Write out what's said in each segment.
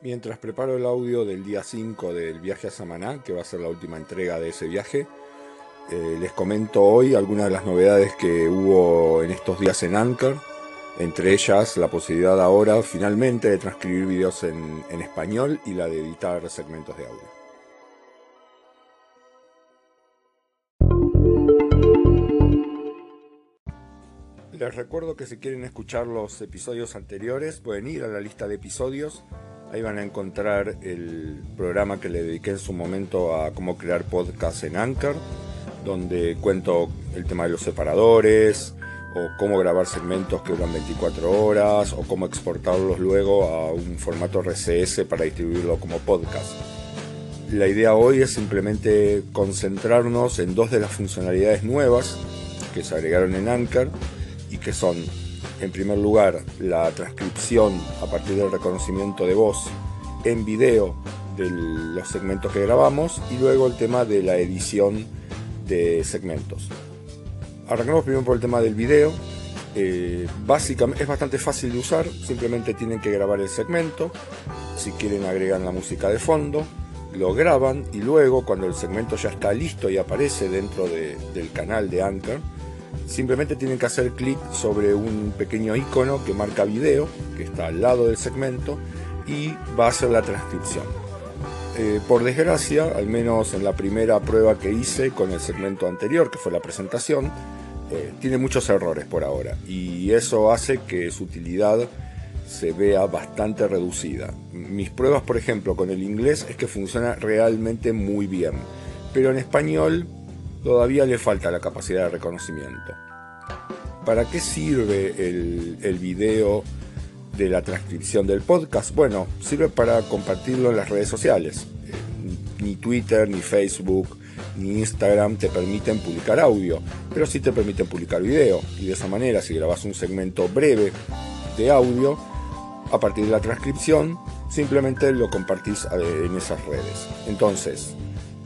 Mientras preparo el audio del día 5 del viaje a Samaná, que va a ser la última entrega de ese viaje, eh, les comento hoy algunas de las novedades que hubo en estos días en Anchor, entre ellas la posibilidad ahora finalmente de transcribir videos en, en español y la de editar segmentos de audio. Les recuerdo que si quieren escuchar los episodios anteriores pueden ir a la lista de episodios Ahí van a encontrar el programa que le dediqué en su momento a cómo crear podcast en Anchor, donde cuento el tema de los separadores, o cómo grabar segmentos que duran 24 horas, o cómo exportarlos luego a un formato RCS para distribuirlo como podcast. La idea hoy es simplemente concentrarnos en dos de las funcionalidades nuevas que se agregaron en Anchor y que son en primer lugar, la transcripción a partir del reconocimiento de voz en video de los segmentos que grabamos y luego el tema de la edición de segmentos. Arrancamos primero por el tema del video. Eh, básicamente es bastante fácil de usar, simplemente tienen que grabar el segmento, si quieren agregan la música de fondo, lo graban y luego cuando el segmento ya está listo y aparece dentro del canal de Anchor, Simplemente tienen que hacer clic sobre un pequeño icono que marca video, que está al lado del segmento, y va a hacer la transcripción. Eh, por desgracia, al menos en la primera prueba que hice con el segmento anterior, que fue la presentación, eh, tiene muchos errores por ahora y eso hace que su utilidad se vea bastante reducida. Mis pruebas, por ejemplo, con el inglés es que funciona realmente muy bien, pero en español todavía le falta la capacidad de reconocimiento. ¿Para qué sirve el, video de la transcripción del podcast? Bueno, sirve para compartirlo en las redes sociales. Eh, ni Twitter, ni Facebook, ni Instagram te permiten publicar audio, pero sí te permiten publicar video. Y de esa manera, si grabas un segmento breve de audio, a partir de la transcripción, simplemente lo compartís eh, en esas redes. Entonces,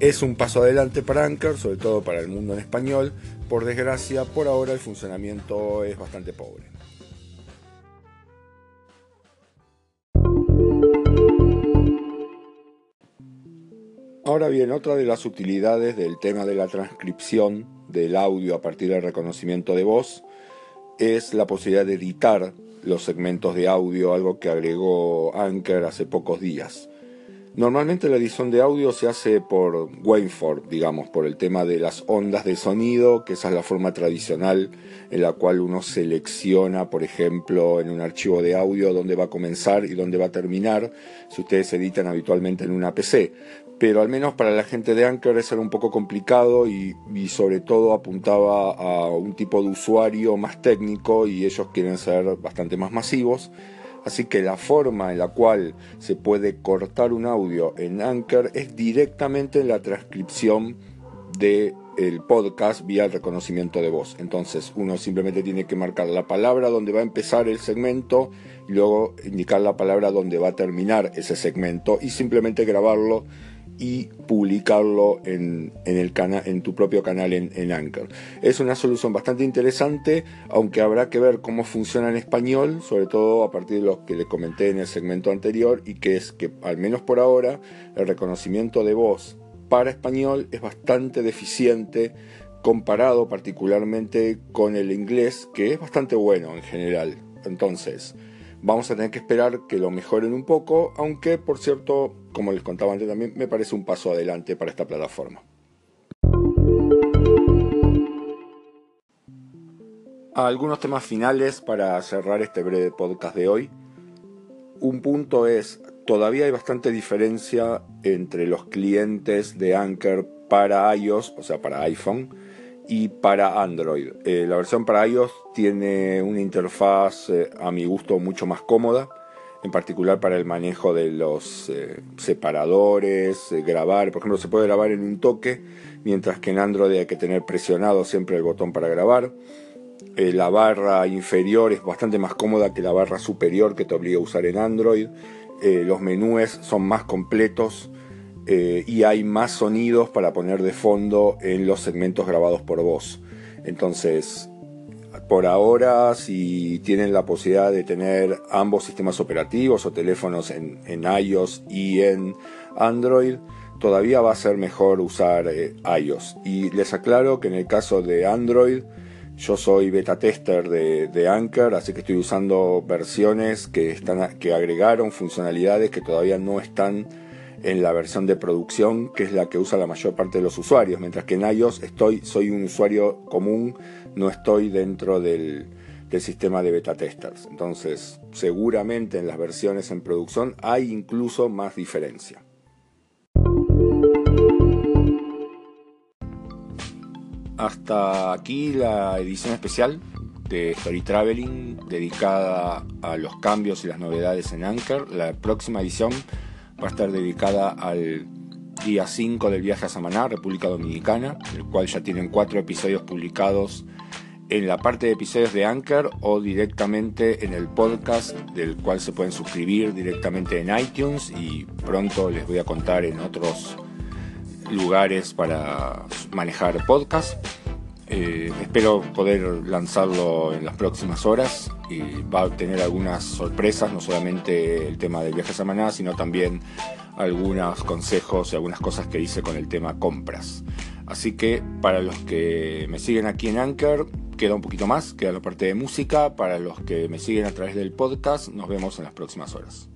es un paso adelante para Anchor, sobre todo para el mundo en español. Por desgracia, por ahora el funcionamiento es bastante pobre. Ahora bien, otra de las utilidades del tema de la transcripción del audio a partir del reconocimiento de voz es la posibilidad de editar los segmentos de audio, algo que agregó Anchor hace pocos días. Normalmente la edición de audio se hace por waveform, digamos, por el tema de las ondas de sonido, que esa es la forma tradicional en la cual uno selecciona, por ejemplo, en un archivo de audio dónde va a comenzar y dónde va a terminar, si ustedes editan habitualmente en una PC. Pero al menos para la gente de Anchor eso era un poco complicado y, y sobre todo apuntaba a un tipo de usuario más técnico y ellos quieren ser bastante más masivos. Así que la forma en la cual se puede cortar un audio en Anchor es directamente en la transcripción del podcast vía el reconocimiento de voz. Entonces uno simplemente tiene que marcar la palabra donde va a empezar el segmento y luego indicar la palabra donde va a terminar ese segmento y simplemente grabarlo y publicarlo en, el en tu propio canal en, en, Anchor. Es una solución bastante interesante, aunque habrá que ver cómo funciona en español, sobre todo a partir de lo que le comenté en el segmento anterior, y que es que, al menos por ahora, el reconocimiento de voz para español es bastante deficiente comparado particularmente con el inglés, que es bastante bueno en general. Entonces, Vamos a tener que esperar que lo mejoren un poco, aunque por cierto, como les contaba antes también, me parece un paso adelante para esta plataforma. Algunos temas finales para cerrar este breve podcast de hoy. Un punto es, todavía hay bastante diferencia entre los clientes de Anchor para iOS, o sea, para iPhone, y para Android. Eh, la versión para iOS tiene una interfaz eh, a mi gusto mucho más cómoda, en particular para el manejo de los eh, separadores, grabar, por ejemplo, se puede grabar en un toque, mientras que en Android hay que tener presionado siempre el botón para grabar. la barra inferior es bastante más cómoda que la barra superior que te obliga a usar en Android. los menús son más completos eh, y hay más sonidos para poner de fondo en los segmentos grabados por voz. Entonces, por ahora, si tienen la posibilidad de tener ambos sistemas operativos o teléfonos en, iOS y en Android, todavía va a ser mejor usar eh, iOS. Y les aclaro que en el caso de Android, yo soy beta tester de, de, Anchor, así que estoy usando versiones que, están, que agregaron funcionalidades que todavía no están en la versión de producción, que es la que usa la mayor parte de los usuarios, mientras que en iOS estoy, soy un usuario común, no estoy dentro del, del sistema de beta testers. Entonces, seguramente en las versiones en producción hay incluso más diferencia. Hasta aquí la edición especial de Story Traveling dedicada a los cambios y las novedades en Anchor. La próxima edición va a estar dedicada al día 5 del viaje a Samaná, República Dominicana, el cual ya tienen cuatro episodios publicados en la parte de episodios de Anchor o directamente en el podcast del cual se pueden suscribir directamente en iTunes y pronto les voy a contar en otros lugares para manejar podcast. Eh, espero poder lanzarlo en las próximas horas y va a tener algunas sorpresas, no solamente el tema del viaje a Samaná, sino también algunos consejos y algunas cosas que hice con el tema compras. Así que para los que me siguen aquí en Anchor, queda un poquito más, queda la parte de música. Para los que me siguen a través del podcast, nos vemos en las próximas horas.